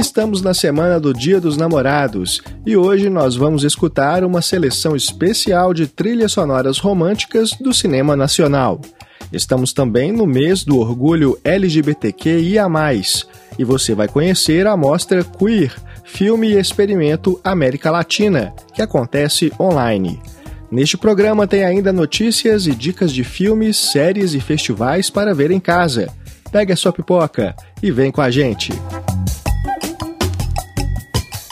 Estamos na semana do Dia dos Namorados e hoje nós vamos escutar uma seleção especial de trilhas sonoras românticas do cinema nacional. Estamos também no mês do orgulho LGBTQIA+, e você vai conhecer a mostra Queer, Filme e Experimento América Latina, que acontece online. Neste programa tem ainda notícias e dicas de filmes, séries e festivais para ver em casa. Pegue a sua pipoca e vem com a gente.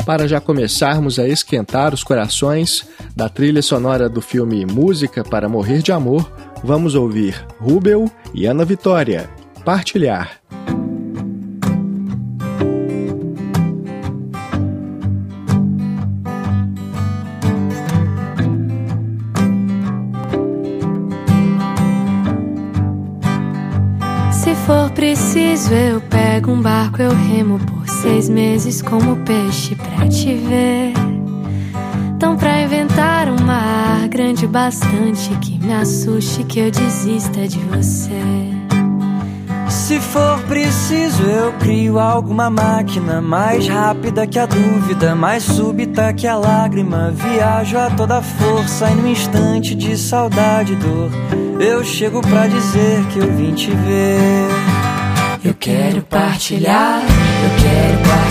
Para já começarmos a esquentar os corações da trilha sonora do filme Música para Morrer de Amor, vamos ouvir Rubel e Ana Vitória. Partilhar. Se for preciso, eu pego um barco, eu remo por seis meses como peixe pra te ver. Então, pra inventar um mar grande bastante que me assuste, que eu desista de você. Se for preciso, eu crio alguma máquina mais rápida que a dúvida, mais súbita que a lágrima. Viajo a toda força e no instante de saudade e dor, eu chego pra dizer que eu vim te ver. Eu quero partilhar,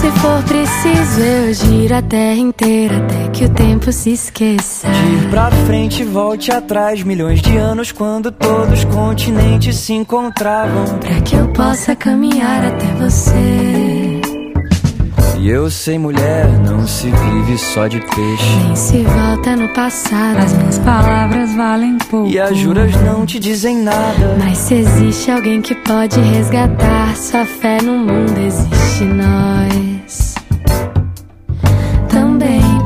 Se for preciso, eu giro a terra inteira até que o tempo se esqueça. De ir pra frente, volte atrás, milhões de anos quando todos os continentes se encontravam. Pra que eu possa caminhar até você. E eu sei, mulher, não se vive só de peixe. Nem se volta no passado. As minhas palavras valem pouco. E as juras não te dizem nada. Mas se existe alguém que pode resgatar sua fé no mundo, existe nós.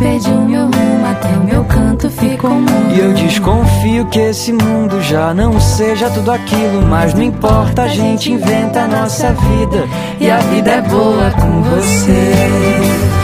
Perdi o meu rumo, até o meu canto ficou mudo. E eu desconfio que esse mundo já não seja tudo aquilo. Mas não importa, a gente inventa a nossa vida. E a vida é boa com você.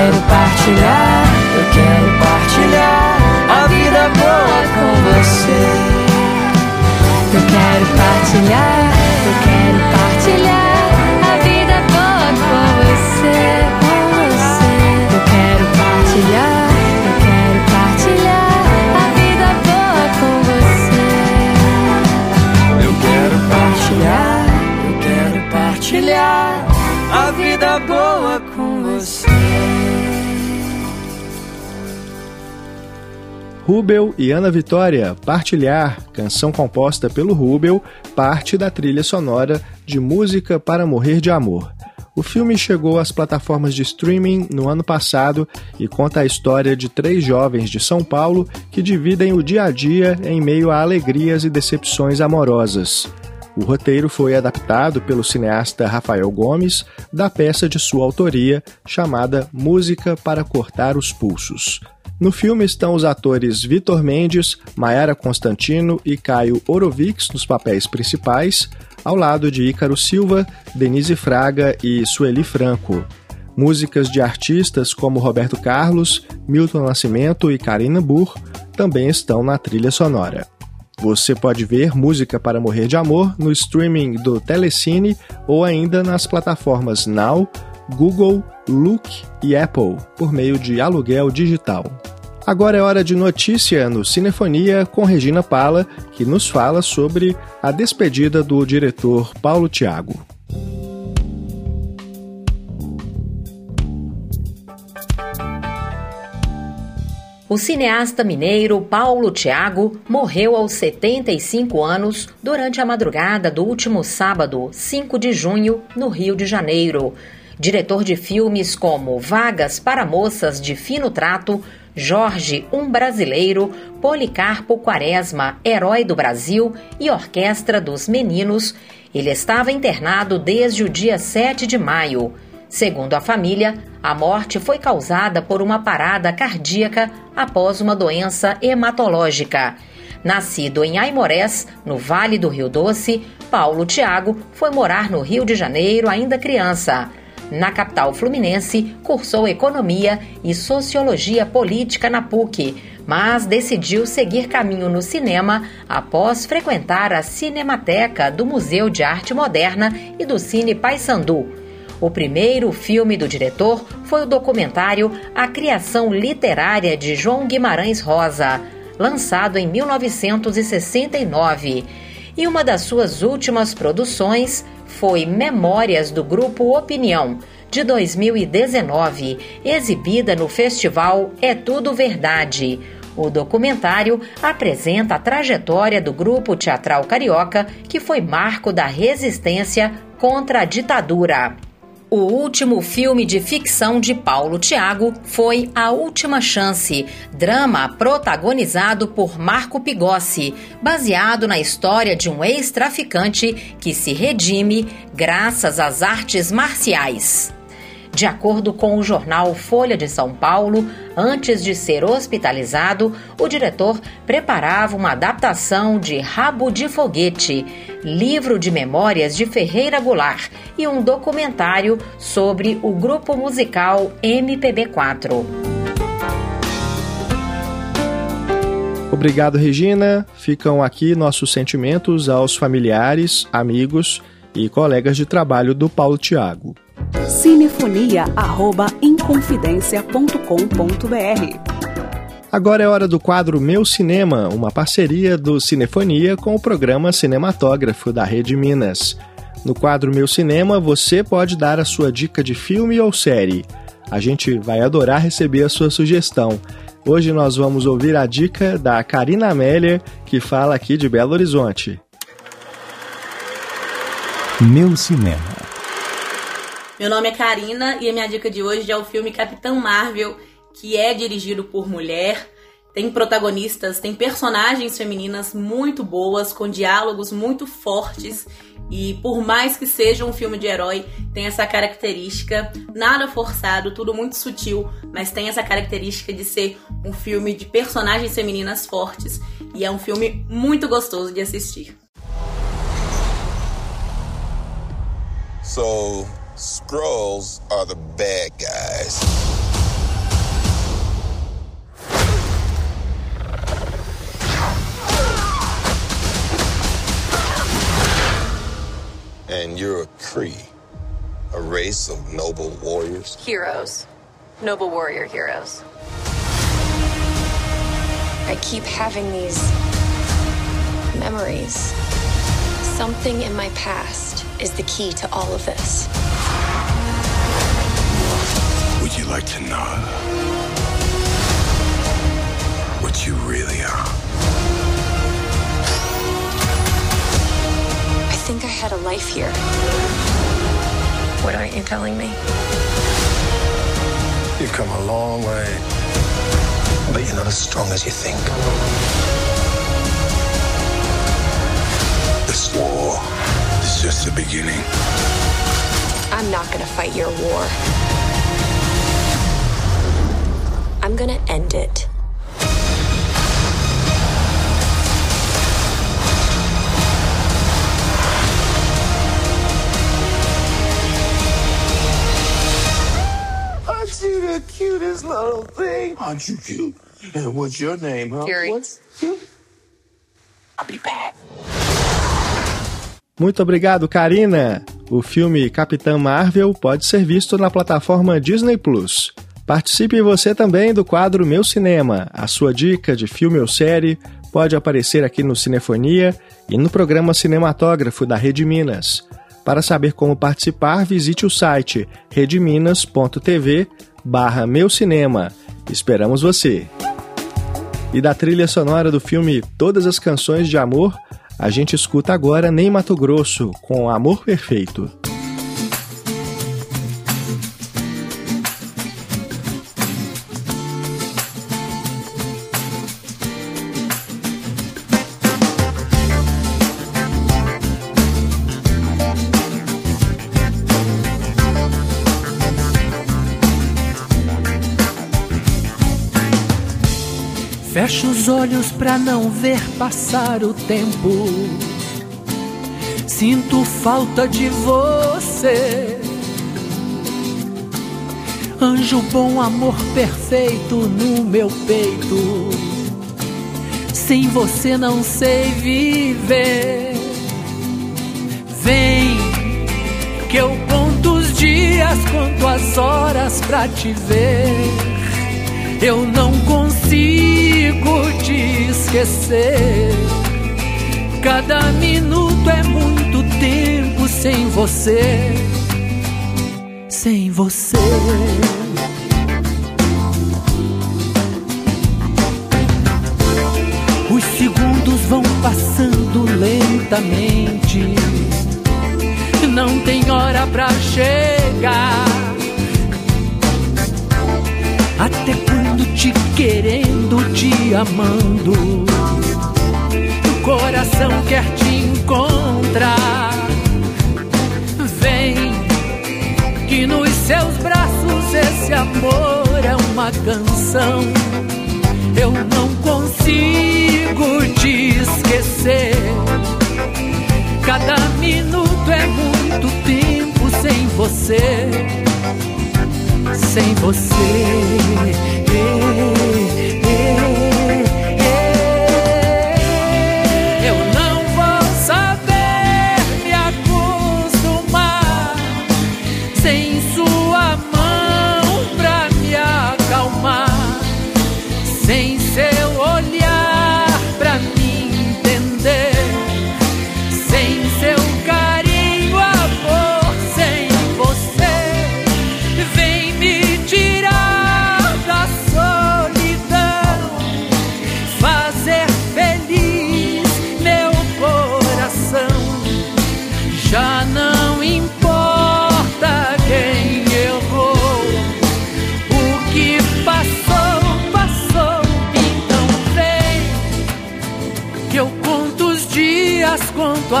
Quero partilhar, Rubel e Ana Vitória, Partilhar, canção composta pelo Rubel, parte da trilha sonora de Música para Morrer de Amor. O filme chegou às plataformas de streaming no ano passado e conta a história de três jovens de São Paulo que dividem o dia a dia em meio a alegrias e decepções amorosas. O roteiro foi adaptado pelo cineasta Rafael Gomes da peça de sua autoria chamada Música para Cortar os Pulsos. No filme estão os atores Vitor Mendes, Mayara Constantino e Caio Orovix nos papéis principais, ao lado de Ícaro Silva, Denise Fraga e Sueli Franco. Músicas de artistas como Roberto Carlos, Milton Nascimento e Karina Burr também estão na trilha sonora. Você pode ver Música para Morrer de Amor no streaming do Telecine ou ainda nas plataformas Now, Google, Look e Apple por meio de aluguel digital. Agora é hora de notícia no Cinefonia com Regina Pala, que nos fala sobre a despedida do diretor Paulo Tiago. O cineasta mineiro Paulo Tiago morreu aos 75 anos durante a madrugada do último sábado, 5 de junho, no Rio de Janeiro. Diretor de filmes como Vagas para Moças de Fino Trato, Jorge, um brasileiro, Policarpo Quaresma, herói do Brasil e Orquestra dos Meninos, ele estava internado desde o dia 7 de maio. Segundo a família, a morte foi causada por uma parada cardíaca após uma doença hematológica. Nascido em Aimorés, no Vale do Rio Doce, Paulo Tiago foi morar no Rio de Janeiro ainda criança. Na capital fluminense, cursou Economia e Sociologia Política na PUC, mas decidiu seguir caminho no cinema após frequentar a Cinemateca do Museu de Arte Moderna e do Cine Paysandu. O primeiro filme do diretor foi o documentário A Criação Literária de João Guimarães Rosa, lançado em 1969. E uma das suas últimas produções foi Memórias do Grupo Opinião, de 2019, exibida no festival É Tudo Verdade. O documentário apresenta a trajetória do grupo teatral carioca, que foi marco da resistência contra a ditadura. O último filme de ficção de Paulo Tiago foi A Última Chance, drama protagonizado por Marco Pigossi, baseado na história de um ex-traficante que se redime graças às artes marciais. De acordo com o jornal Folha de São Paulo, antes de ser hospitalizado, o diretor preparava uma adaptação de Rabo de Foguete, livro de memórias de Ferreira Goulart e um documentário sobre o grupo musical MPB4. Obrigado, Regina. Ficam aqui nossos sentimentos aos familiares, amigos e colegas de trabalho do Paulo Tiago cinefonia@inconfidencia.com.br. Agora é hora do quadro Meu Cinema, uma parceria do Cinefonia com o programa Cinematógrafo da Rede Minas. No quadro Meu Cinema, você pode dar a sua dica de filme ou série. A gente vai adorar receber a sua sugestão. Hoje nós vamos ouvir a dica da Karina Amélia, que fala aqui de Belo Horizonte. Meu Cinema. Meu nome é Karina e a minha dica de hoje é o filme Capitão Marvel, que é dirigido por mulher. Tem protagonistas, tem personagens femininas muito boas, com diálogos muito fortes. E por mais que seja um filme de herói, tem essa característica, nada forçado, tudo muito sutil, mas tem essa característica de ser um filme de personagens femininas fortes. E é um filme muito gostoso de assistir. So, Scrolls are the bad guys. And you're a Cree, a race of noble warriors. Heroes. Noble warrior heroes. I keep having these memories. Something in my past is the key to all of this. Would you like to know what you really are? I think I had a life here. What aren't you telling me? You've come a long way, but you're not as strong as you think. This war is just the beginning. I'm not gonna fight your war. I'm gonna end it. Aren't you the cutest little thing? Aren't you cute? And what's your name, huh? Fury. What's cute? I'll be back. Muito obrigado, Karina. O filme Capitã Marvel pode ser visto na plataforma Disney Plus. Participe você também do quadro Meu Cinema. A sua dica de filme ou série pode aparecer aqui no Cinefonia e no programa Cinematógrafo da Rede Minas. Para saber como participar, visite o site redeminas.tv barra Meu Cinema. Esperamos você! E da trilha sonora do filme Todas as Canções de Amor, a gente escuta agora Nem Mato Grosso, com Amor Perfeito. Olhos pra não ver passar o tempo. Sinto falta de você. Anjo bom, amor perfeito no meu peito. Sem você não sei viver. Vem, que eu conto os dias, conto as horas pra te ver. Eu não consigo te esquecer. Cada minuto é muito tempo sem você. Sem você. Os segundos vão passando lentamente. Não tem hora pra chegar. Até quando te querendo, te amando, o coração quer te encontrar. Vem, que nos seus braços esse amor é uma canção. Eu não consigo te esquecer. Cada minuto é muito tempo sem você sem você. Eu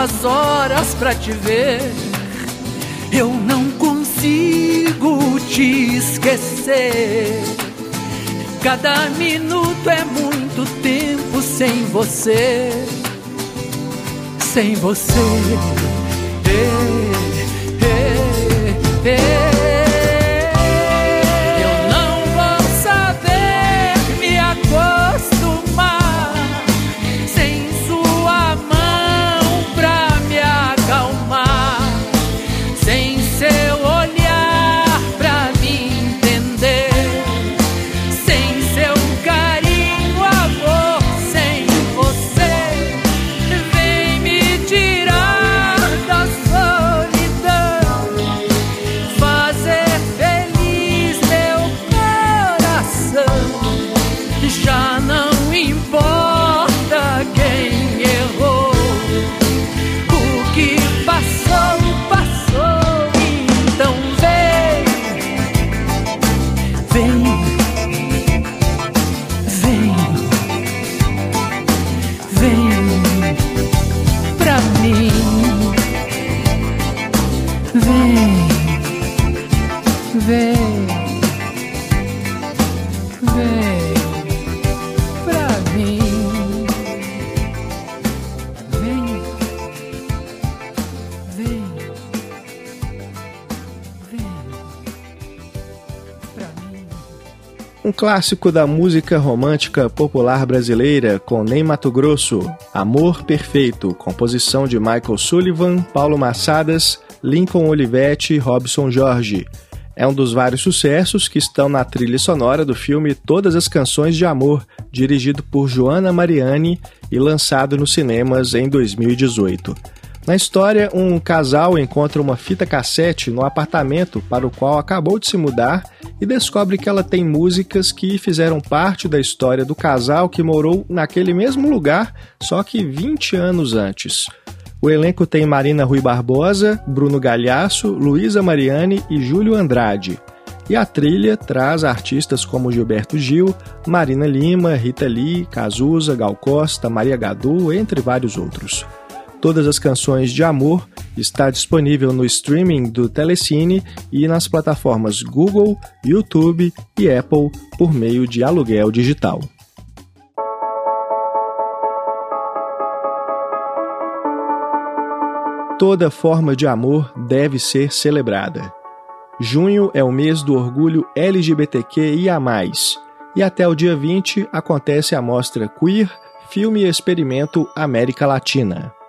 conto as horas pra te ver. Eu não consigo te esquecer. Cada minuto é muito tempo sem você. Sem você. É, é, é. Clássico da música romântica popular brasileira com Ney Mato Grosso, Amor Perfeito, composição de Michael Sullivan, Paulo Massadas, Lincoln Olivetti e Robson Jorge. É um dos vários sucessos que estão na trilha sonora do filme Todas as Canções de Amor, dirigido por Joana Mariani e lançado nos cinemas em 2018. Na história, um casal encontra uma fita cassete no apartamento para o qual acabou de se mudar e descobre que ela tem músicas que fizeram parte da história do casal que morou naquele mesmo lugar, só que 20 anos antes. O elenco tem Marina Rui Barbosa, Bruno Galhaço, Luísa Mariani e Júlio Andrade. E a trilha traz artistas como Gilberto Gil, Marina Lima, Rita Lee, Cazuza, Gal Costa, Maria Gadu, entre vários outros. Todas as canções de amor está disponível no streaming do Telecine e nas plataformas Google, YouTube e Apple por meio de aluguel digital. Toda forma de amor deve ser celebrada. Junho é o mês do orgulho LGBTQIA+, e até o dia 20 acontece a mostra Queer Filme e Experimento América Latina.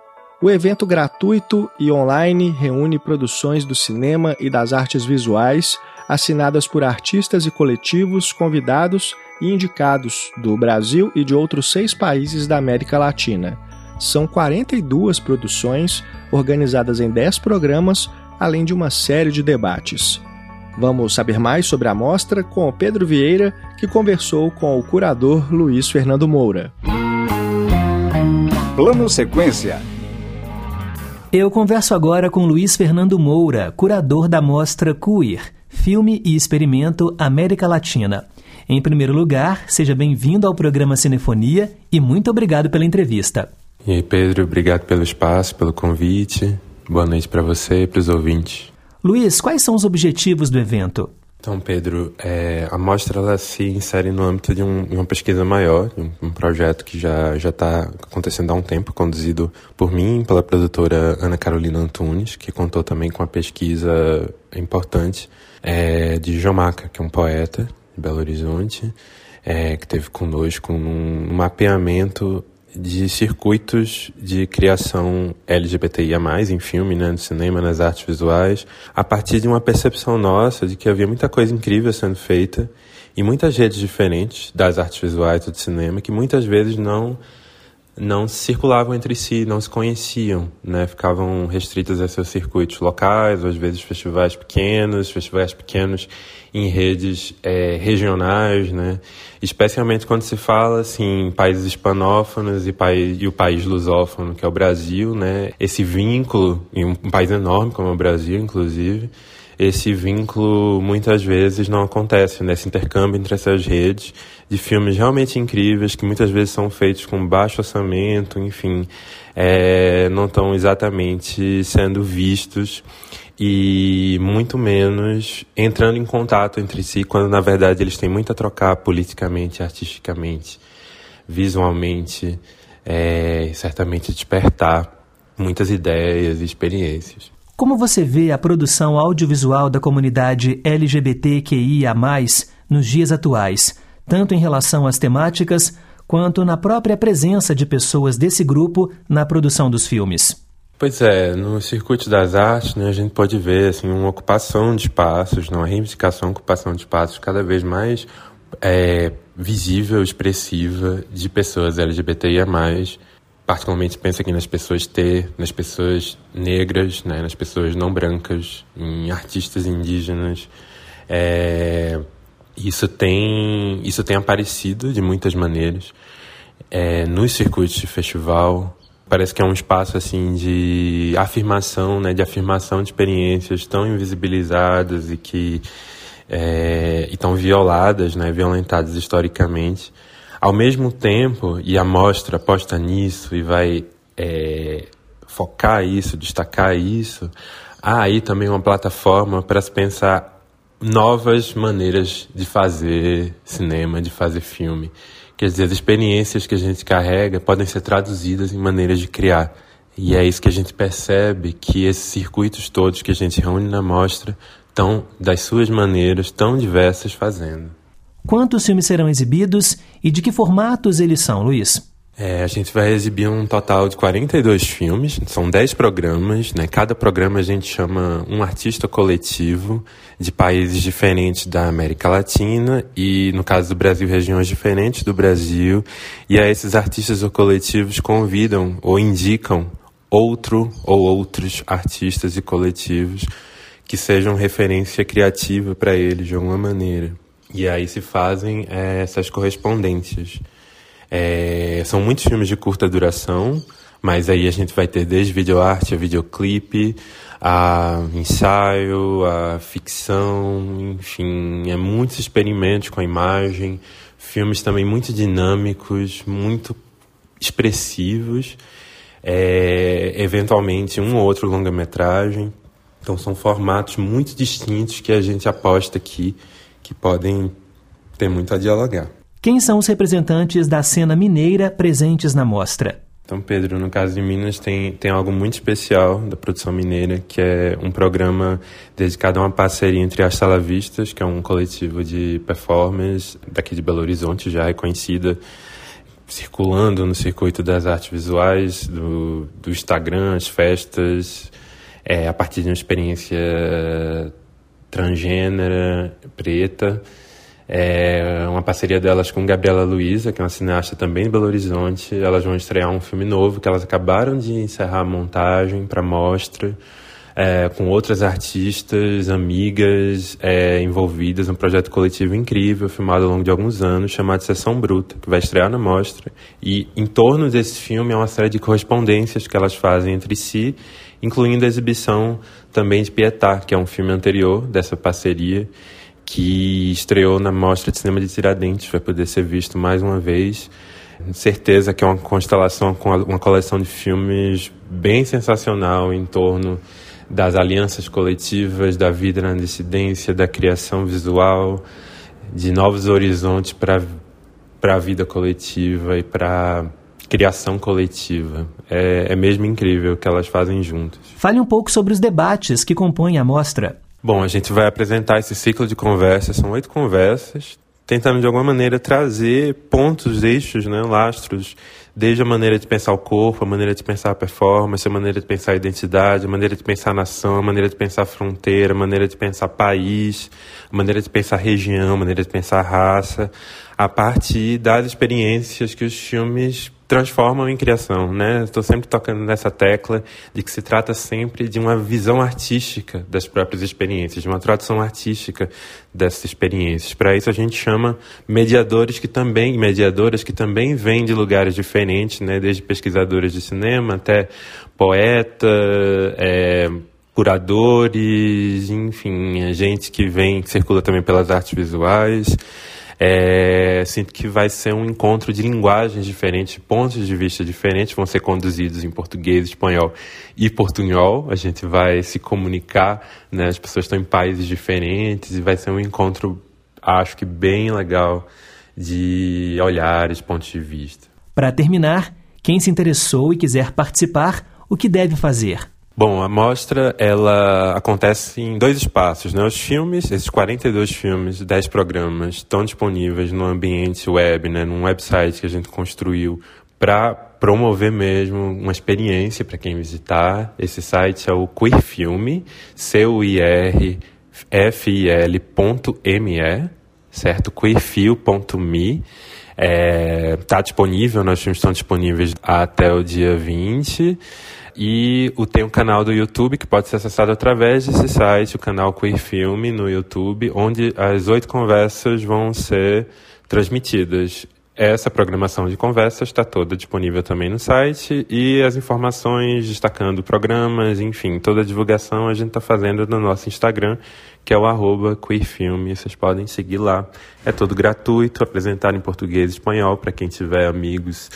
O evento gratuito e online reúne produções do cinema e das artes visuais assinadas por artistas e coletivos convidados e indicados do Brasil e de outros seis países da América Latina. São 42 produções organizadas em 10 programas, além de uma série de debates. Vamos saber mais sobre a mostra com o Pedro Vieira, que conversou com o curador Luiz Fernando Moura. Plano Sequência. Eu converso agora com Luiz Fernando Moura, curador da mostra Queer, Filme e Experimento América Latina. Em primeiro lugar, seja bem-vindo ao programa Cinefonia e muito obrigado pela entrevista. E aí, Pedro, obrigado pelo espaço, pelo convite. Boa noite para você e para os ouvintes. Luiz, quais são os objetivos do evento? Então, Pedro, é, a mostra ela se insere no âmbito de, um, uma pesquisa maior, um, um projeto que já já está acontecendo há um tempo, conduzido por mim e pela produtora Ana Carolina Antunes, que contou também com a pesquisa importante é, de Jomaca, que é um poeta de Belo Horizonte, é, que teve conosco um, um mapeamento de circuitos de criação LGBTIA+, em filme, né, no cinema, nas artes visuais, a partir de uma percepção nossa de que havia muita coisa incrível sendo feita e muitas redes diferentes das artes visuais do cinema que muitas vezes não não circulavam entre si, não se conheciam, né? Ficavam restritas a seus circuitos locais, ou às vezes festivais pequenos, festivais pequenos em redes é, regionais, né? Especialmente quando se fala assim em países hispanófonos e, país, e o país lusófono, que é o Brasil, né? Esse vínculo em um país enorme como o Brasil, inclusive, esse vínculo muitas vezes não acontece nesse intercâmbio entre essas redes de filmes realmente incríveis que muitas vezes são feitos com baixo orçamento, enfim, é, não estão exatamente sendo vistos e muito menos entrando em contato entre si, quando na verdade eles têm muito a trocar politicamente, artisticamente, visualmente, é, certamente despertar muitas ideias e experiências. Como você vê a produção audiovisual da comunidade LGBTQIA, nos dias atuais, tanto em relação às temáticas quanto na própria presença de pessoas desse grupo na produção dos filmes? Pois é, no circuito das artes, né, a gente pode ver assim uma ocupação de espaços, uma reivindicação, ocupação de espaços cada vez mais é, visível, expressiva de pessoas LGBTIA+, particularmente penso aqui nas pessoas T, nas pessoas negras, né, nas pessoas não brancas, em artistas indígenas. É, isso tem isso tem aparecido de muitas maneiras é, nos circuitos de festival. Parece que é um espaço assim de afirmação, né, de afirmação de experiências tão invisibilizadas e que é, e estão violadas, né, violentadas historicamente. Ao mesmo tempo, e a mostra aposta nisso e vai é, focar isso, destacar isso, há aí também uma plataforma para se pensar novas maneiras de fazer cinema, de fazer filme. Quer dizer, as experiências que a gente carrega podem ser traduzidas em maneiras de criar. E é isso que a gente percebe que esses circuitos todos que a gente reúne na mostra estão, das suas maneiras, tão diversas fazendo. Quantos filmes serão exibidos e de que formatos eles são, Luiz? É, a gente vai exibir um total de 42 filmes, são 10 programas, né? Cada programa a gente chama um artista coletivo de países diferentes da América Latina e, no caso do Brasil, regiões diferentes do Brasil. E aí esses artistas ou coletivos convidam ou indicam outro ou outros artistas e coletivos que sejam referência criativa para eles de alguma maneira. E aí se fazem é, essas correspondências. É, são muitos filmes de curta duração, mas aí a gente vai ter desde videoarte a videoclipe, a ensaio, a ficção, enfim, é muitos experimentos com a imagem, filmes também muito dinâmicos, muito expressivos, é, eventualmente um ou outro longa-metragem. Então são formatos muito distintos que a gente aposta aqui que podem ter muito a dialogar. Quem são os representantes da cena mineira presentes na mostra? Então, Pedro, no caso de Minas, tem, tem algo muito especial da produção mineira, que é um programa dedicado a uma parceria entre as Salavistas, que é um coletivo de performers daqui de Belo Horizonte, já reconhecida, circulando no circuito das artes visuais, do, do Instagram, as festas, é, a partir de uma experiência transgênera, preta. É uma parceria delas com Gabriela Luiza, que é uma cineasta também de Belo Horizonte. Elas vão estrear um filme novo que elas acabaram de encerrar a montagem para mostra, é, com outras artistas, amigas é, envolvidas, um projeto coletivo incrível, filmado ao longo de alguns anos, chamado Sessão Bruta, que vai estrear na mostra. E em torno desse filme é uma série de correspondências que elas fazem entre si, incluindo a exibição também de Pietá, que é um filme anterior dessa parceria que estreou na Mostra de Cinema de Tiradentes, vai poder ser visto mais uma vez. Certeza que é uma constelação com uma coleção de filmes bem sensacional em torno das alianças coletivas, da vida na dissidência, da criação visual, de novos horizontes para a vida coletiva e para criação coletiva. É, é mesmo incrível o que elas fazem juntas. Fale um pouco sobre os debates que compõem a mostra. Bom, a gente vai apresentar esse ciclo de conversas, são oito conversas, tentando de alguma maneira trazer pontos, eixos, né, lastros, desde a maneira de pensar o corpo, a maneira de pensar a performance, a maneira de pensar a identidade, a maneira de pensar a nação, a maneira de pensar a fronteira, a maneira de pensar país, a maneira de pensar região, a maneira de pensar raça, a partir das experiências que os filmes transformam em criação, né? Estou sempre tocando nessa tecla de que se trata sempre de uma visão artística das próprias experiências, de uma tradução artística dessas experiências. Para isso a gente chama mediadores que também, mediadoras que também vêm de lugares diferentes, né? Desde pesquisadores de cinema até poeta, é, curadores, enfim, gente que vem, que circula também pelas artes visuais. É, sinto que vai ser um encontro de linguagens diferentes, pontos de vista diferentes, vão ser conduzidos em português, espanhol e portunhol. A gente vai se comunicar, né? as pessoas estão em países diferentes e vai ser um encontro, acho que bem legal, de olhares, pontos de vista. Para terminar, quem se interessou e quiser participar, o que deve fazer? Bom, a mostra ela acontece em dois espaços, né? Os filmes, esses 42 filmes, 10 programas, estão disponíveis no ambiente web, né? Num website que a gente construiu para promover mesmo uma experiência para quem visitar. Esse site é o Queer Filme, C U I R F I L.me, certo? queerfil.me. É, tá disponível, nós filmes estão disponíveis até o dia 20. E o, tem um canal do YouTube que pode ser acessado através desse site, o canal Queer Filme no YouTube, onde as oito conversas vão ser transmitidas. essa programação de conversas está toda disponível também no site e as informações destacando programas, enfim, toda a divulgação a gente está fazendo no nosso Instagram, que é o arroba queerfilme. Vocês podem seguir lá. É todo gratuito, apresentado em português e espanhol para quem tiver amigos,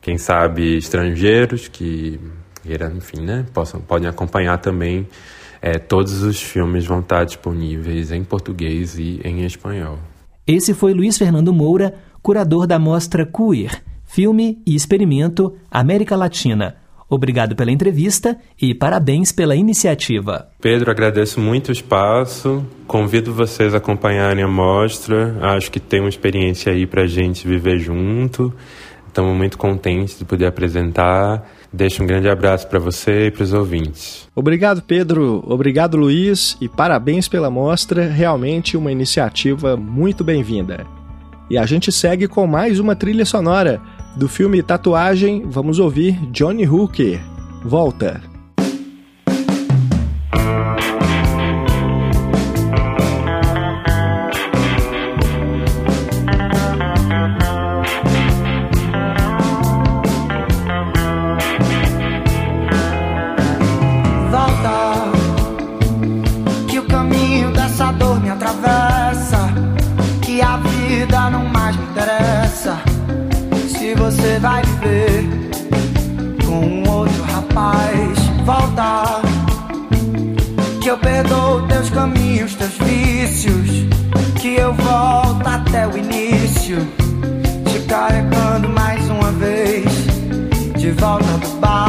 quem sabe estrangeiros que enfim, né, possam, podem acompanhar também. É, todos os filmes vão estar disponíveis em português e em espanhol. Esse foi Luiz Fernando Moura, curador da mostra Queer, Filme e Experimento América Latina. Obrigado pela entrevista e parabéns pela iniciativa. Pedro, agradeço muito o espaço. Convido vocês a acompanharem a mostra. Acho que tem uma experiência aí para a gente viver junto. Estamos muito contentes de poder apresentar. Deixo um grande abraço para você e para os ouvintes. Obrigado, Pedro. Obrigado, Luiz. E parabéns pela mostra. Realmente uma iniciativa muito bem-vinda. E a gente segue com mais uma trilha sonora. Do filme Tatuagem, vamos ouvir Johnny Hooker. Volta. vício, te carregando mais uma vez, de volta do bar.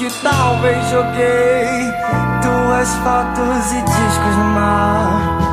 que talvez joguei duas fotos e discos no mar.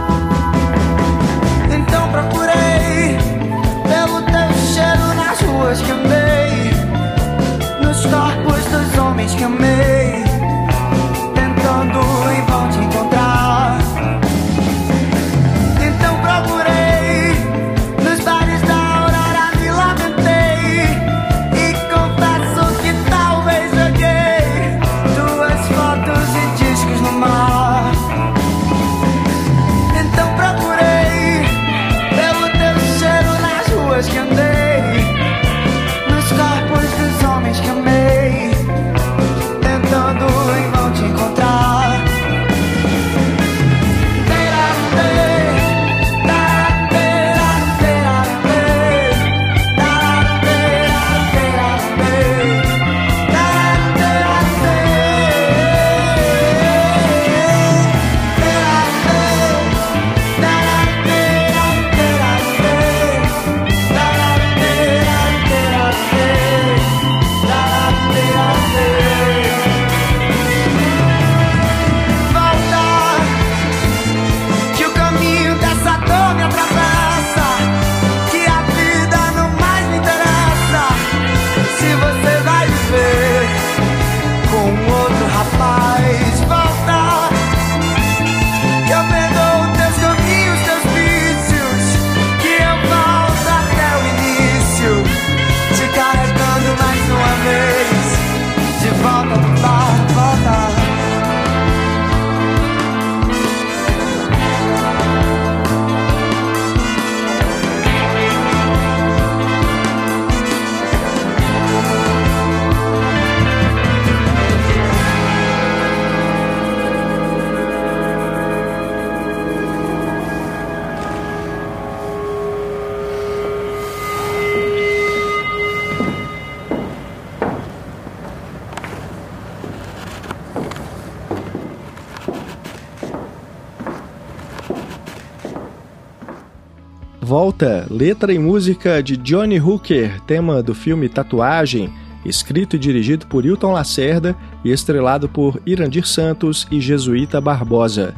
Volta, letra e música de Johnny Hooker, tema do filme Tatuagem, escrito e dirigido por Hilton Lacerda e estrelado por Irandir Santos e Jesuíta Barbosa.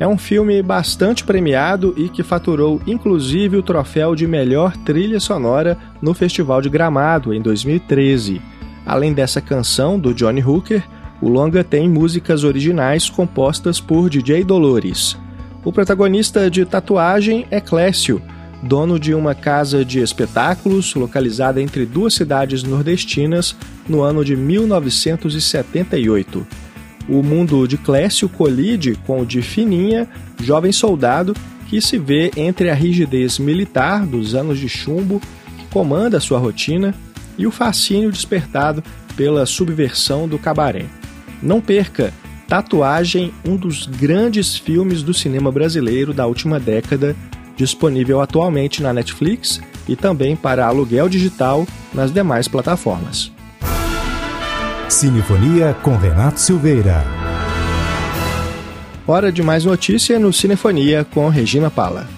É um filme bastante premiado e que faturou inclusive o troféu de melhor trilha sonora no Festival de Gramado em 2013. Além dessa canção do Johnny Hooker, o longa tem músicas originais compostas por DJ Dolores. O protagonista de Tatuagem é Clécio, dono de uma casa de espetáculos localizada entre duas cidades nordestinas no ano de 1978. O mundo de Clécio colide com o de Fininha, jovem soldado que se vê entre a rigidez militar dos anos de chumbo que comanda sua rotina e o fascínio despertado pela subversão do cabaré. Não perca Tatuagem, um dos grandes filmes do cinema brasileiro da última década, disponível atualmente na Netflix e também para aluguel digital nas demais plataformas. Cinefonia com Renato Silveira. Hora de mais notícia no Cinefonia com Regina Pala.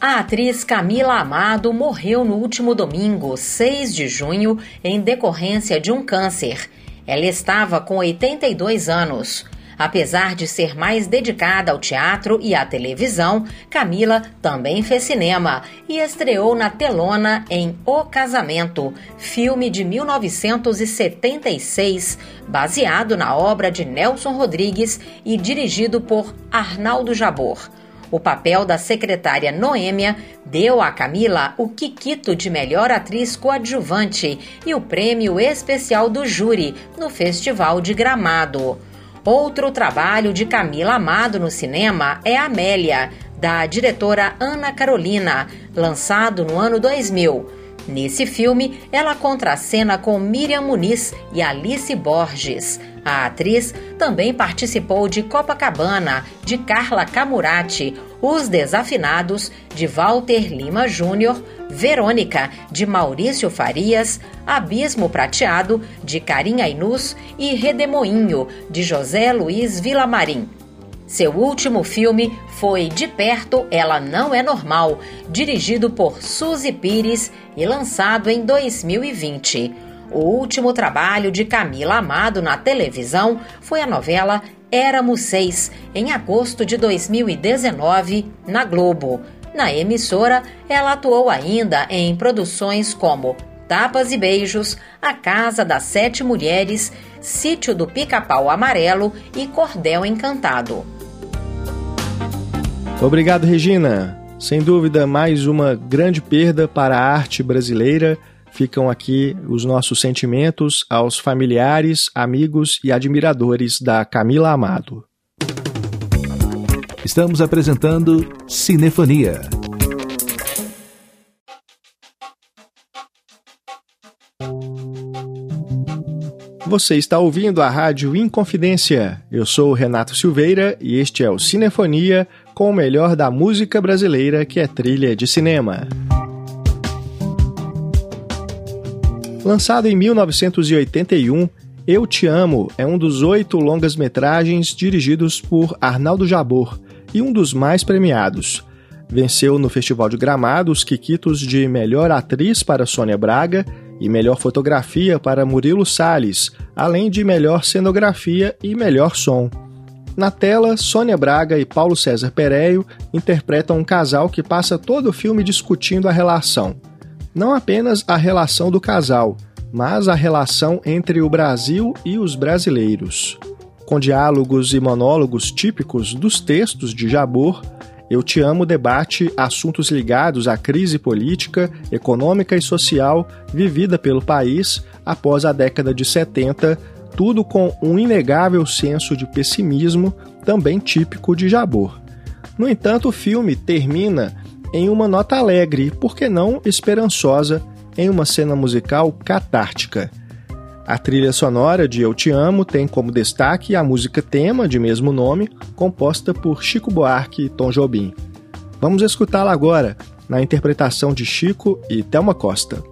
A atriz Camila Amado morreu no último domingo, 6 de junho, em decorrência de um câncer. Ela estava com 82 anos. Apesar de ser mais dedicada ao teatro e à televisão, Camila também fez cinema e estreou na telona em O Casamento, filme de 1976, baseado na obra de Nelson Rodrigues e dirigido por Arnaldo Jabor. O papel da secretária Noêmia deu a Camila o Kikito de melhor atriz coadjuvante e o prêmio especial do júri no Festival de Gramado. Outro trabalho de Camila Amado no cinema é Amélia, da diretora Ana Carolina, lançado no ano 2000. Nesse filme, ela contracena com Miriam Muniz e Alice Borges. A atriz também participou de Copacabana, de Carla Camurati, Os Desafinados, de Walter Lima Júnior, Verônica, de Maurício Farias, Abismo Prateado, de Carinha Inus e Redemoinho, de José Luiz Vilamarim. Seu último filme foi De Perto Ela Não É Normal, dirigido por Suzy Pires e lançado em 2020. O último trabalho de Camila Amado na televisão foi a novela Éramos Seis, em agosto de 2019, na Globo. Na emissora, ela atuou ainda em produções como Tapas e Beijos, A Casa das Sete Mulheres, Sítio do Pica-Pau Amarelo e Cordel Encantado. Obrigado, Regina. Sem dúvida, mais uma grande perda para a arte brasileira ficam aqui os nossos sentimentos aos familiares, amigos e admiradores da Camila Amado. Estamos apresentando Cinefonia. Você está ouvindo a Rádio Inconfidência. Eu sou o Renato Silveira e este é o Cinefonia com o melhor da música brasileira que é trilha de cinema. Lançado em 1981, Eu Te Amo é um dos oito longas-metragens dirigidos por Arnaldo Jabor e um dos mais premiados. Venceu no Festival de Gramado os quiquitos de Melhor Atriz para Sônia Braga e Melhor Fotografia para Murilo Salles, além de Melhor Cenografia e Melhor Som. Na tela, Sônia Braga e Paulo César Pereio interpretam um casal que passa todo o filme discutindo a relação não apenas a relação do casal, mas a relação entre o Brasil e os brasileiros. Com diálogos e monólogos típicos dos textos de Jabor, Eu Te Amo debate assuntos ligados à crise política, econômica e social vivida pelo país após a década de 70, tudo com um inegável senso de pessimismo também típico de Jabor. No entanto, o filme termina em uma nota alegre, por que não esperançosa, em uma cena musical catártica. A trilha sonora de Eu Te Amo tem como destaque a música tema de mesmo nome, composta por Chico Buarque e Tom Jobim. Vamos escutá-la agora, na interpretação de Chico e Thelma Costa.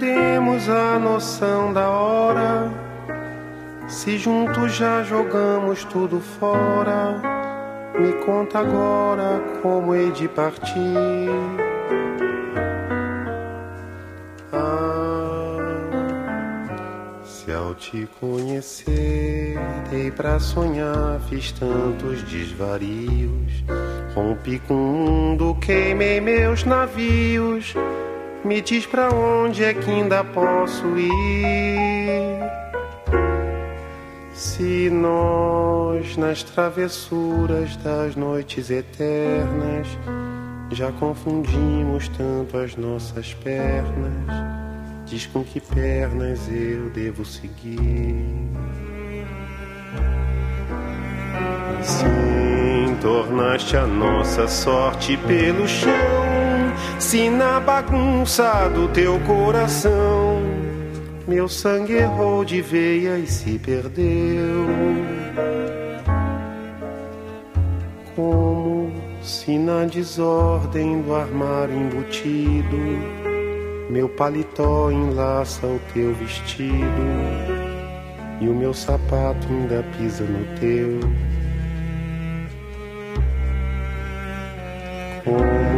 Perdemos a noção da hora, se juntos já jogamos tudo fora, me conta agora como hei de partir. ao te conhecer, dei pra sonhar, fiz tantos desvarios. Rompi com o mundo, queimei meus navios. Me diz pra onde é que ainda posso ir. Se nós, nas travessuras das noites eternas, já confundimos tanto as nossas pernas Diz com que pernas eu devo seguir. Sim, tornaste a nossa sorte pelo chão. Se na bagunça do teu coração meu sangue errou de veia e se perdeu. Como se na desordem do armário embutido meu paletó enlaça o teu vestido e o meu sapato ainda pisa no teu. Como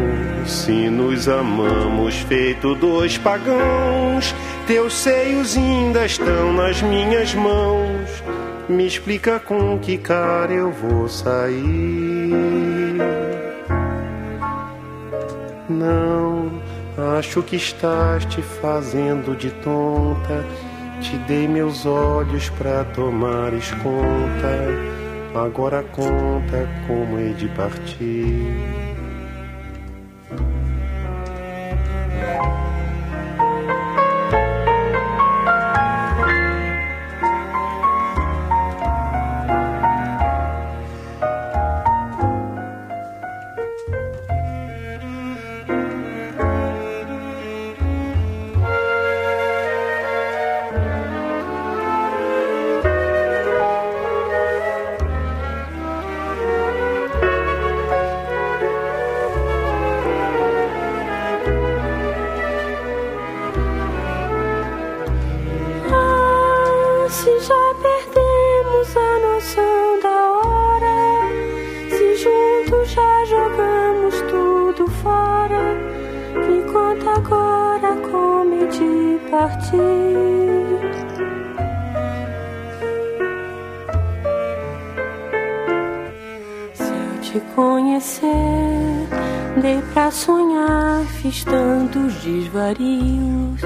se nos amamos feito dois pagãos, teus seios ainda estão nas minhas mãos. Me explica com que cara eu vou sair. Não Acho que estás te fazendo de tonta. Te dei meus olhos para tomares conta. Agora conta como hei de partir. Desvarios.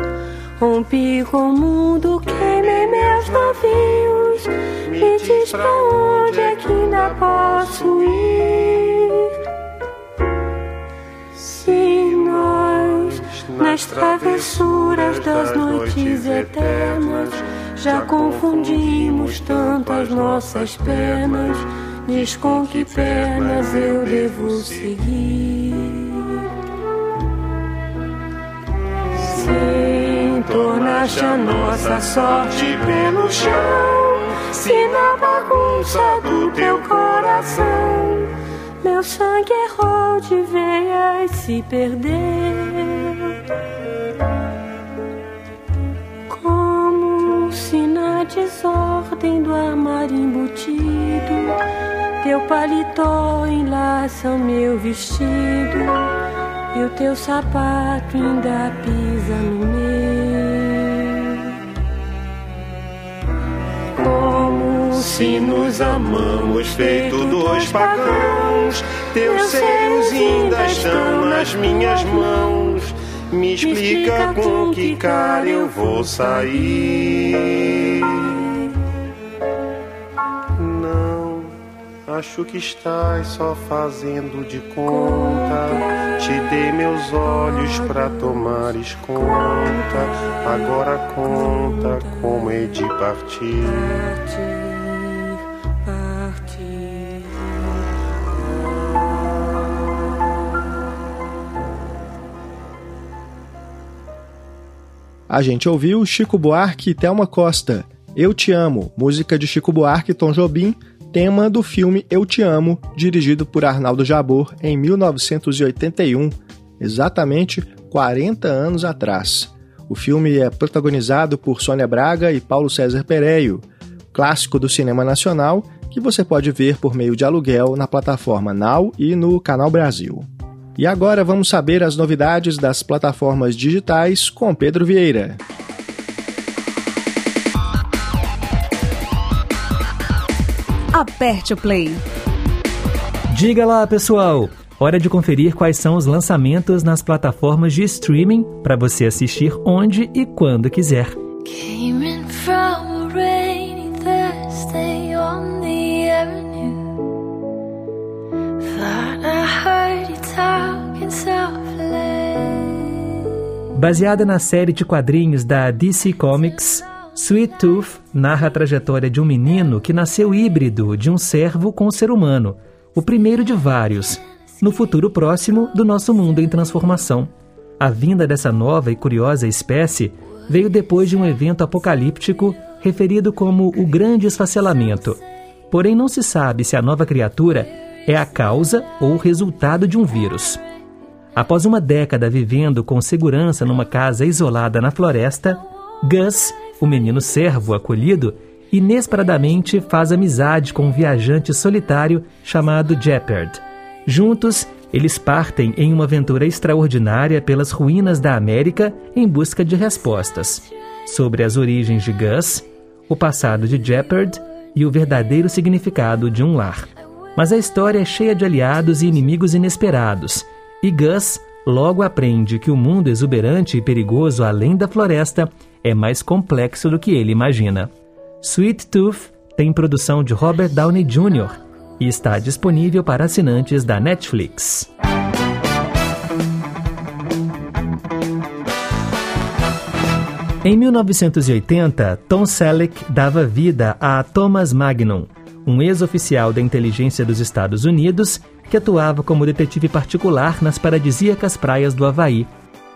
Rompi com o mundo, queimei meus navios. Me diz pra onde é que ainda posso ir? Se nós, nas travessuras das noites eternas, já confundimos tantas nossas penas, diz com que pernas eu devo seguir. Tornaste a nossa sorte pelo chão. Se na bagunça do teu coração meu sangue errou de veias e se perdeu. Como se na desordem do armário embutido teu paletó enlaça o meu vestido e o teu sapato ainda pisa no meu. Se nos amamos feito dois pagãos, teus seios ainda estão nas minhas mãos. Me explica com que cara eu vou sair. Acho que estás só fazendo de conta. Te dei meus olhos para tomares conta. Agora conta como hei de partir. A gente ouviu Chico Buarque e Thelma Costa. Eu Te Amo, música de Chico Buarque e Tom Jobim, tema do filme Eu Te Amo, dirigido por Arnaldo Jabor em 1981, exatamente 40 anos atrás. O filme é protagonizado por Sônia Braga e Paulo César Pereio, clássico do cinema nacional que você pode ver por meio de aluguel na plataforma Now e no Canal Brasil. E agora vamos saber as novidades das plataformas digitais com Pedro Vieira. Aperte o play. Diga lá, pessoal! Hora de conferir quais são os lançamentos nas plataformas de streaming para você assistir onde e quando quiser. Baseada na série de quadrinhos da DC Comics, Sweet Tooth narra a trajetória de um menino que nasceu híbrido de um servo com um ser humano, o primeiro de vários, no futuro próximo do nosso mundo em transformação. A vinda dessa nova e curiosa espécie veio depois de um evento apocalíptico referido como o Grande Esfacelamento. Porém, não se sabe se a nova criatura é a causa ou resultado de um vírus. Após uma década vivendo com segurança numa casa isolada na floresta, Gus, o menino servo acolhido, inesperadamente faz amizade com um viajante solitário chamado Jeopard. Juntos, eles partem em uma aventura extraordinária pelas ruínas da América em busca de respostas sobre as origens de Gus, o passado de Jeopard e o verdadeiro significado de um lar. Mas a história é cheia de aliados e inimigos inesperados, e Gus logo aprende que o mundo exuberante e perigoso além da floresta é mais complexo do que ele imagina. Sweet Tooth tem produção de Robert Downey Jr. e está disponível para assinantes da Netflix. Em 1980, Tom Selleck dava vida a Thomas Magnum, um ex-oficial da inteligência dos Estados Unidos que atuava como detetive particular nas paradisíacas praias do Havaí.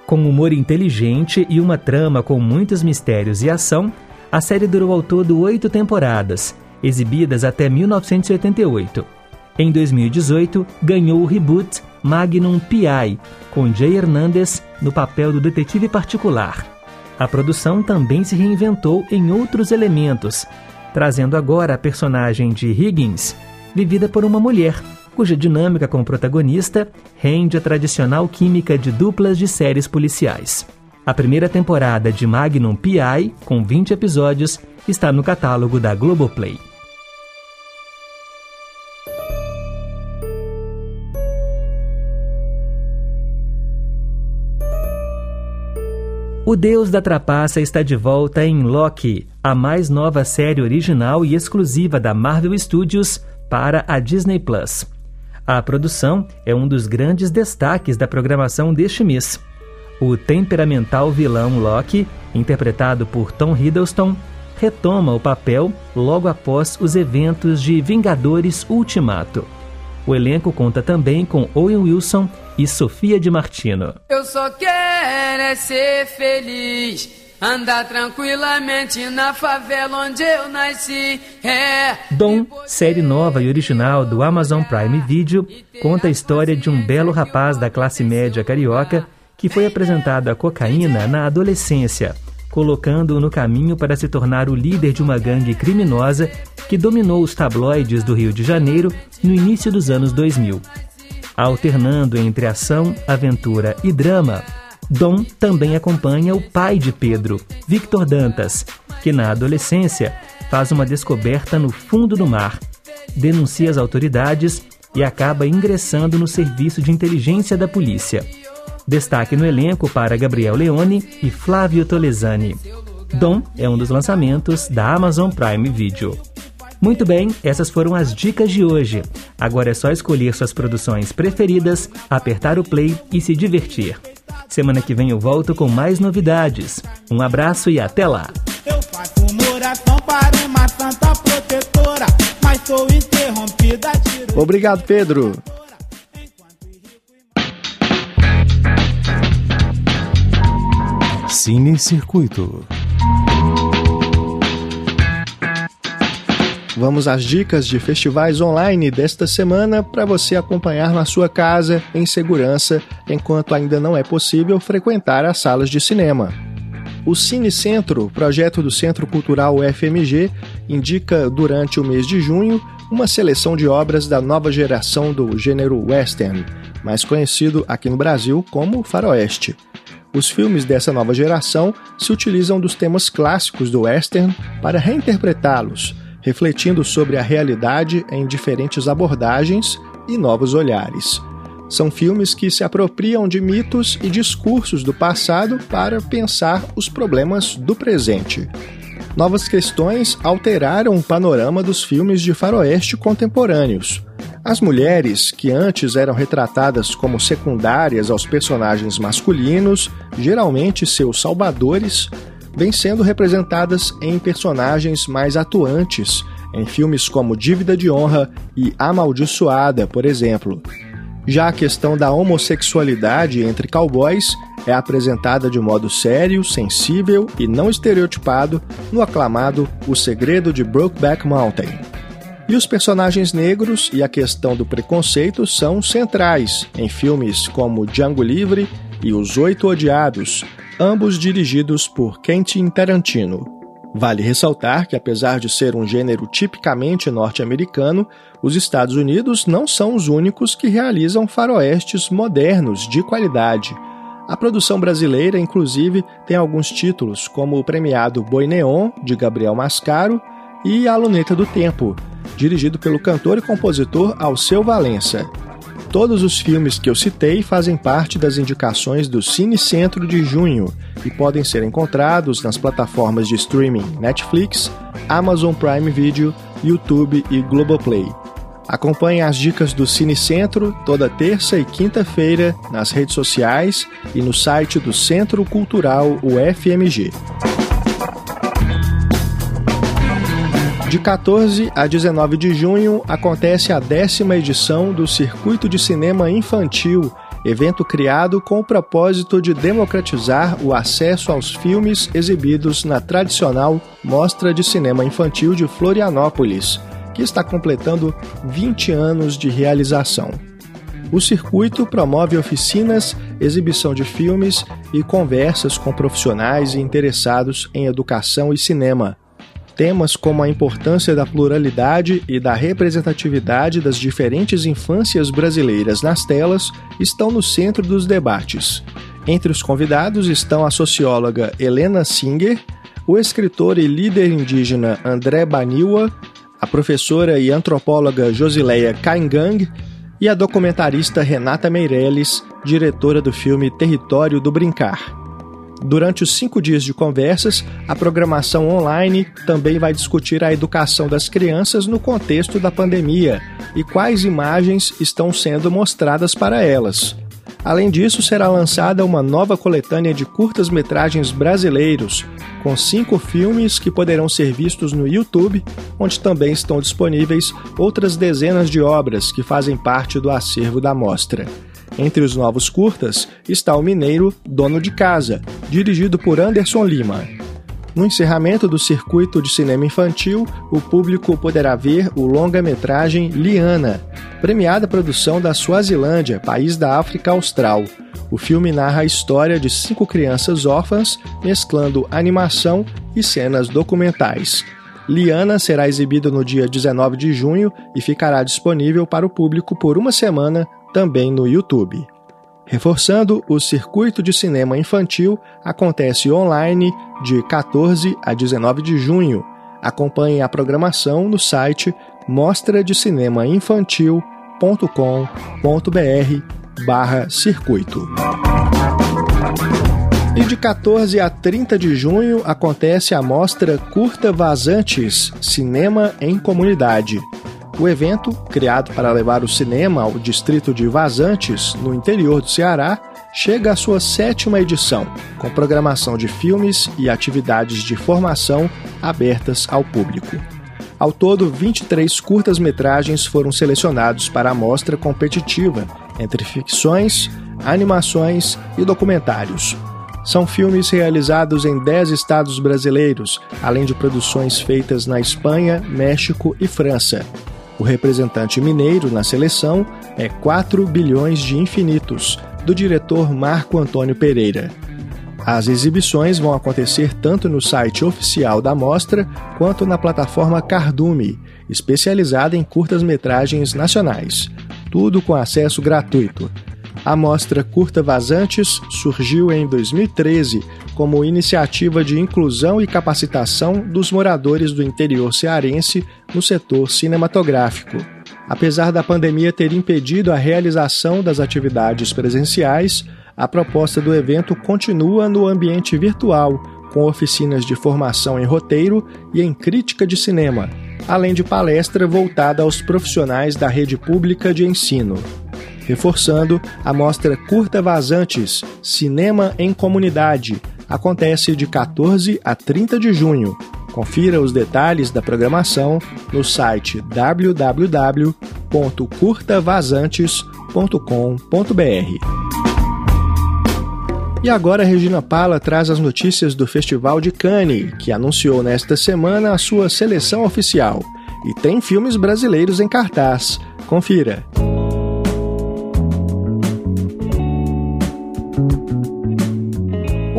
Com humor inteligente e uma trama com muitos mistérios e ação, a série durou ao todo oito temporadas, exibidas até 1988. Em 2018, ganhou o reboot Magnum P.I., com Jay Hernandez no papel do detetive particular. A produção também se reinventou em outros elementos, trazendo agora a personagem de Higgins, vivida por uma mulher, cuja dinâmica com o protagonista rende a tradicional química de duplas de séries policiais. A primeira temporada de Magnum P.I., com 20 episódios, está no catálogo da Globoplay. O Deus da Trapaça está de volta em Loki, a mais nova série original e exclusiva da Marvel Studios para a Disney Plus. A produção é um dos grandes destaques da programação deste mês. O temperamental vilão Loki, interpretado por Tom Hiddleston, retoma o papel logo após os eventos de Vingadores Ultimato. O elenco conta também com Owen Wilson e Sofia de Martino. Eu só quero é ser feliz. Andar tranquilamente na favela onde eu nasci. É. Dom, série nova e original do Amazon Prime Video, conta a história de um belo rapaz da classe média carioca que foi apresentado à cocaína na adolescência, colocando-o no caminho para se tornar o líder de uma gangue criminosa que dominou os tabloides do Rio de Janeiro no início dos anos 2000. Alternando entre ação, aventura e drama, Dom também acompanha o pai de Pedro, Victor Dantas, que na adolescência faz uma descoberta no fundo do mar, denuncia as autoridades e acaba ingressando no serviço de inteligência da polícia. Destaque no elenco para Gabriel Leone e Flávio Tolesani. Dom é um dos lançamentos da Amazon Prime Video. Muito bem, essas foram as dicas de hoje. Agora é só escolher suas produções preferidas, apertar o play e se divertir. Semana que vem eu volto com mais novidades. Um abraço e até lá. Eu faço para uma santa protetora, mas sou interrompida. Obrigado, Pedro. Cine Circuito. Vamos às dicas de festivais online desta semana para você acompanhar na sua casa em segurança, enquanto ainda não é possível frequentar as salas de cinema. O Cine Centro, projeto do Centro Cultural UFMG, indica durante o mês de junho uma seleção de obras da nova geração do gênero western, mais conhecido aqui no Brasil como faroeste. Os filmes dessa nova geração se utilizam dos temas clássicos do western para reinterpretá-los, refletindo sobre a realidade em diferentes abordagens e novos olhares. São filmes que se apropriam de mitos e discursos do passado para pensar os problemas do presente. Novas questões alteraram o panorama dos filmes de faroeste contemporâneos. As mulheres, que antes eram retratadas como secundárias aos personagens masculinos, geralmente seus salvadores, vêm sendo representadas em personagens mais atuantes, em filmes como Dívida de Honra e Amaldiçoada, por exemplo. Já a questão da homossexualidade entre cowboys é apresentada de modo sério, sensível e não estereotipado no aclamado O Segredo de Brokeback Mountain. E os personagens negros e a questão do preconceito são centrais em filmes como Django Livre e Os Oito Odiados, ambos dirigidos por Quentin Tarantino. Vale ressaltar que, apesar de ser um gênero tipicamente norte-americano, os Estados Unidos não são os únicos que realizam faroestes modernos de qualidade. A produção brasileira, inclusive, tem alguns títulos, como o premiado Boi Neon, de Gabriel Mascaro, e A Luneta do Tempo, dirigido pelo cantor e compositor Alceu Valença. Todos os filmes que eu citei fazem parte das indicações do Cine Centro de junho e podem ser encontrados nas plataformas de streaming Netflix, Amazon Prime Video, YouTube e Globoplay. Acompanhe as dicas do Cine Centro toda terça e quinta-feira nas redes sociais e no site do Centro Cultural UFMG. De 14 a 19 de junho acontece a décima edição do Circuito de Cinema Infantil, evento criado com o propósito de democratizar o acesso aos filmes exibidos na tradicional Mostra de Cinema Infantil de Florianópolis, que está completando 20 anos de realização. O circuito promove oficinas, exibição de filmes e conversas com profissionais e interessados em educação e cinema Temas como a importância da pluralidade e da representatividade das diferentes infâncias brasileiras nas telas estão no centro dos debates. Entre os convidados estão a socióloga Helena Singer, o escritor e líder indígena André Baniwa, a professora e antropóloga Josileia Kaingang e a documentarista Renata Meirelles, diretora do filme Território do Brincar. Durante os cinco dias de conversas, a programação online também vai discutir a educação das crianças no contexto da pandemia e quais imagens estão sendo mostradas para elas. Além disso, será lançada uma nova coletânea de curtas-metragens brasileiros, com cinco filmes que poderão ser vistos no YouTube, onde também estão disponíveis outras dezenas de obras que fazem parte do acervo da mostra. Entre os novos curtas está o mineiro Dono de Casa, dirigido por Anderson Lima. No encerramento do circuito de cinema infantil, o público poderá ver o longa-metragem Liana, premiada produção da Suazilândia, país da África Austral. O filme narra a história de cinco crianças órfãs, mesclando animação e cenas documentais. Liana será exibido no dia 19 de junho e ficará disponível para o público por uma semana também no YouTube. Reforçando, o circuito de cinema infantil acontece online de 14 a 19 de junho. Acompanhe a programação no site mostra de cinema infantil.com.br barra circuito. E de 14 a 30 de junho acontece a mostra Curta Vazantes Cinema em Comunidade. O evento, criado para levar o cinema ao distrito de Vazantes, no interior do Ceará, chega à sua sétima edição, com programação de filmes e atividades de formação abertas ao público. Ao todo, 23 curtas-metragens foram selecionados para a mostra competitiva, entre ficções, animações e documentários. São filmes realizados em 10 estados brasileiros, além de produções feitas na Espanha, México e França. O representante mineiro na seleção é 4 bilhões de infinitos, do diretor Marco Antônio Pereira. As exibições vão acontecer tanto no site oficial da mostra quanto na plataforma Cardume, especializada em curtas-metragens nacionais. Tudo com acesso gratuito. A mostra Curta Vazantes surgiu em 2013 como iniciativa de inclusão e capacitação dos moradores do interior cearense no setor cinematográfico. Apesar da pandemia ter impedido a realização das atividades presenciais, a proposta do evento continua no ambiente virtual, com oficinas de formação em roteiro e em crítica de cinema, além de palestra voltada aos profissionais da rede pública de ensino. Reforçando, a mostra Curta Vazantes Cinema em Comunidade acontece de 14 a 30 de junho. Confira os detalhes da programação no site www.curtavazantes.com.br. E agora Regina Pala traz as notícias do Festival de Cannes, que anunciou nesta semana a sua seleção oficial. E tem filmes brasileiros em cartaz. Confira.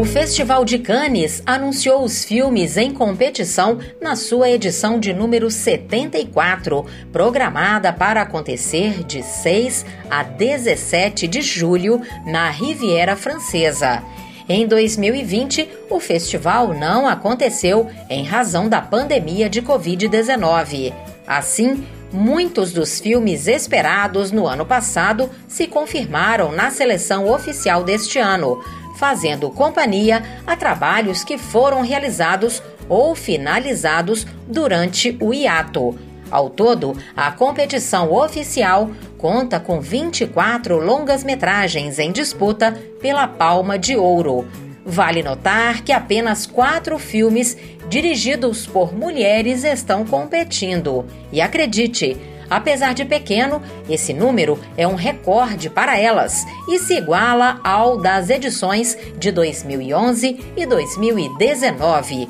O Festival de Cannes anunciou os filmes em competição na sua edição de número 74, programada para acontecer de 6 a 17 de julho na Riviera Francesa. Em 2020, o festival não aconteceu em razão da pandemia de Covid-19. Assim, muitos dos filmes esperados no ano passado se confirmaram na seleção oficial deste ano fazendo companhia a trabalhos que foram realizados ou finalizados durante o hiato. Ao todo, a competição oficial conta com 24 longas-metragens em disputa pela Palma de Ouro. Vale notar que apenas quatro filmes dirigidos por mulheres estão competindo. E acredite, Apesar de pequeno, esse número é um recorde para elas e se iguala ao das edições de 2011 e 2019.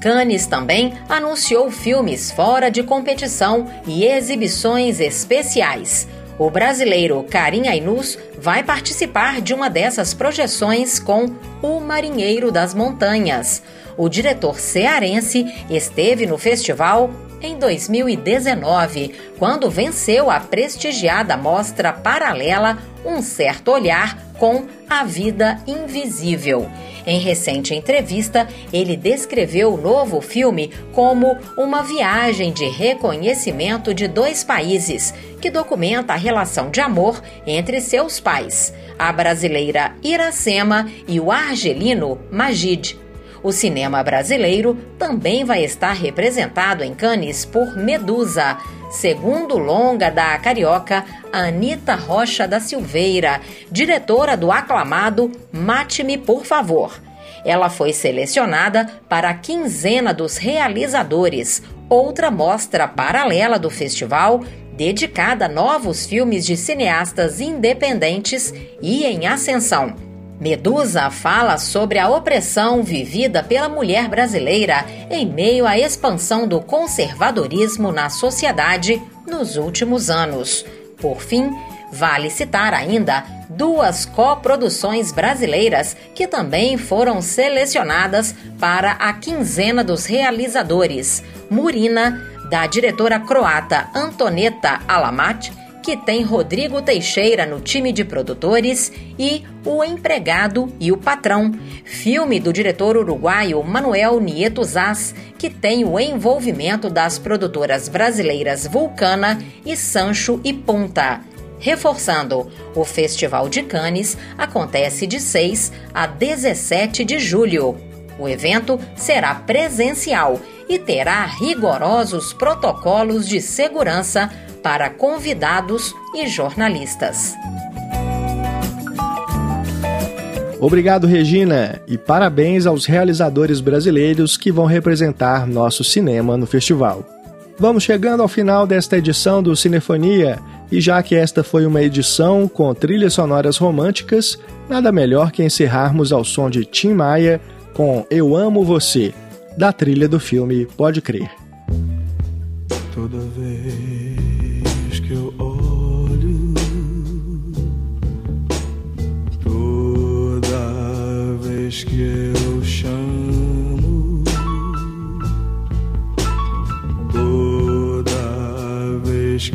Cannes também anunciou filmes fora de competição e exibições especiais. O brasileiro Karim Ainus vai participar de uma dessas projeções com O Marinheiro das Montanhas. O diretor cearense esteve no festival em 2019, quando venceu a prestigiada mostra paralela Um Certo Olhar com A Vida Invisível. Em recente entrevista, ele descreveu o novo filme como uma viagem de reconhecimento de dois países, que documenta a relação de amor entre seus pais, a brasileira Iracema e o argelino Magid. O cinema brasileiro também vai estar representado em Cannes por Medusa, segundo longa da carioca Anita Rocha da Silveira, diretora do aclamado Mate-me, por favor. Ela foi selecionada para a quinzena dos realizadores, outra mostra paralela do festival dedicada a novos filmes de cineastas independentes e em ascensão. Medusa fala sobre a opressão vivida pela mulher brasileira em meio à expansão do conservadorismo na sociedade nos últimos anos. Por fim, vale citar ainda duas coproduções brasileiras que também foram selecionadas para a quinzena dos realizadores: Murina, da diretora croata Antoneta Alamat que tem Rodrigo Teixeira no time de produtores, e O Empregado e o Patrão, filme do diretor uruguaio Manuel Nieto Zaz, que tem o envolvimento das produtoras brasileiras Vulcana e Sancho e Punta. Reforçando, o Festival de Cannes acontece de 6 a 17 de julho. O evento será presencial e terá rigorosos protocolos de segurança para convidados e jornalistas. Obrigado, Regina, e parabéns aos realizadores brasileiros que vão representar nosso cinema no festival. Vamos chegando ao final desta edição do Cinefonia, e já que esta foi uma edição com trilhas sonoras românticas, nada melhor que encerrarmos ao som de Tim Maia com Eu Amo Você, da trilha do filme Pode Crer. Toda vez olho, toda vez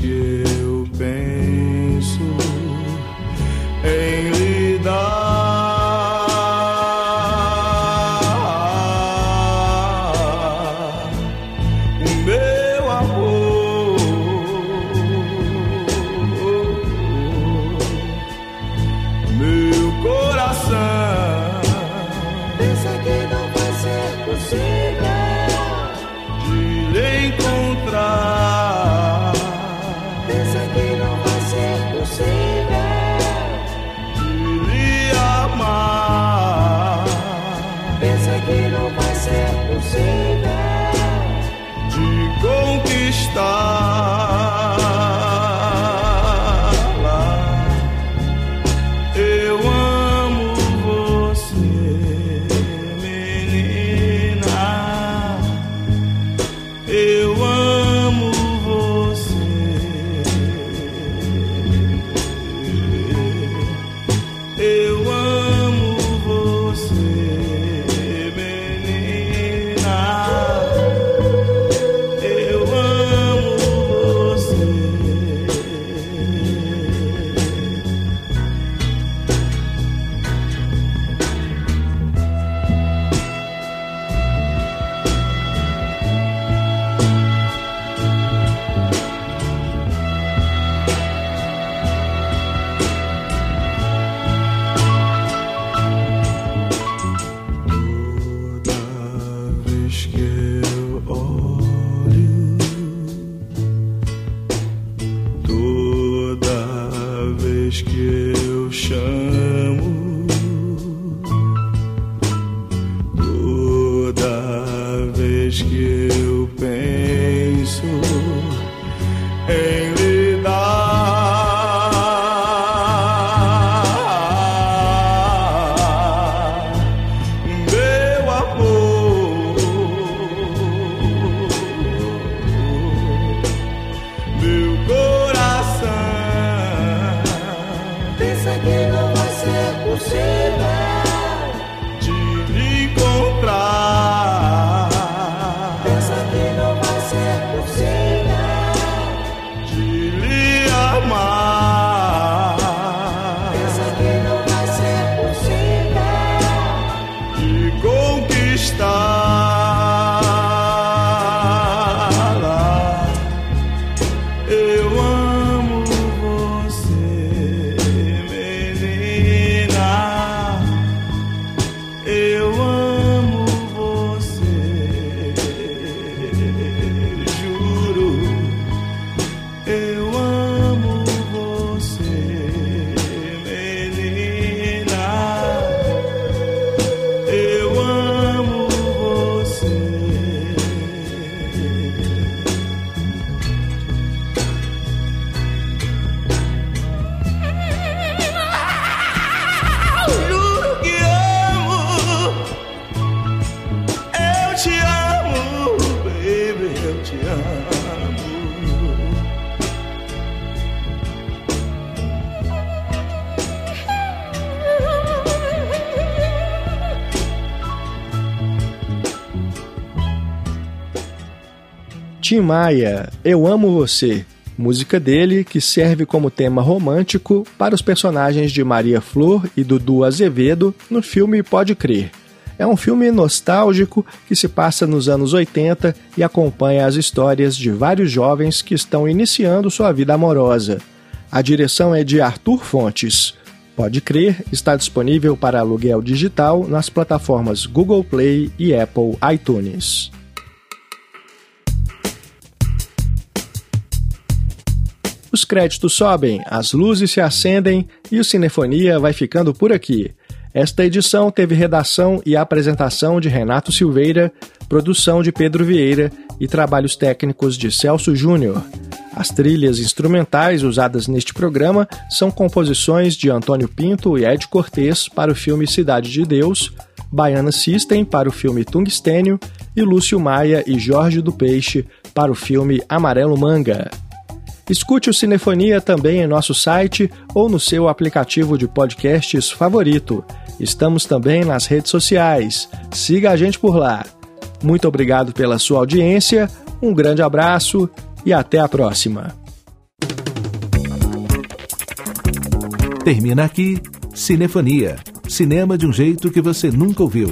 Tim Maia, Eu Amo Você, música dele que serve como tema romântico para os personagens de Maria Flor e Dudu Azevedo no filme Pode Crer. É um filme nostálgico que se passa nos anos 80 e acompanha as histórias de vários jovens que estão iniciando sua vida amorosa. A direção é de Arthur Fontes. Pode Crer está disponível para aluguel digital nas plataformas Google Play e Apple iTunes. Os créditos sobem, as luzes se acendem e o Cinefonia vai ficando por aqui. Esta edição teve redação e apresentação de Renato Silveira, produção de Pedro Vieira e trabalhos técnicos de Celso Júnior. As trilhas instrumentais usadas neste programa são composições de Antônio Pinto e Ed Cortez para o filme Cidade de Deus, Baiana System para o filme Tungstênio e Lúcio Maia e Jorge do Peixe para o filme Amarelo Manga. Escute o Cinefonia também em nosso site ou no seu aplicativo de podcasts favorito. Estamos também nas redes sociais. Siga a gente por lá. Muito obrigado pela sua audiência, um grande abraço e até a próxima. Termina aqui Cinefonia cinema de um jeito que você nunca ouviu.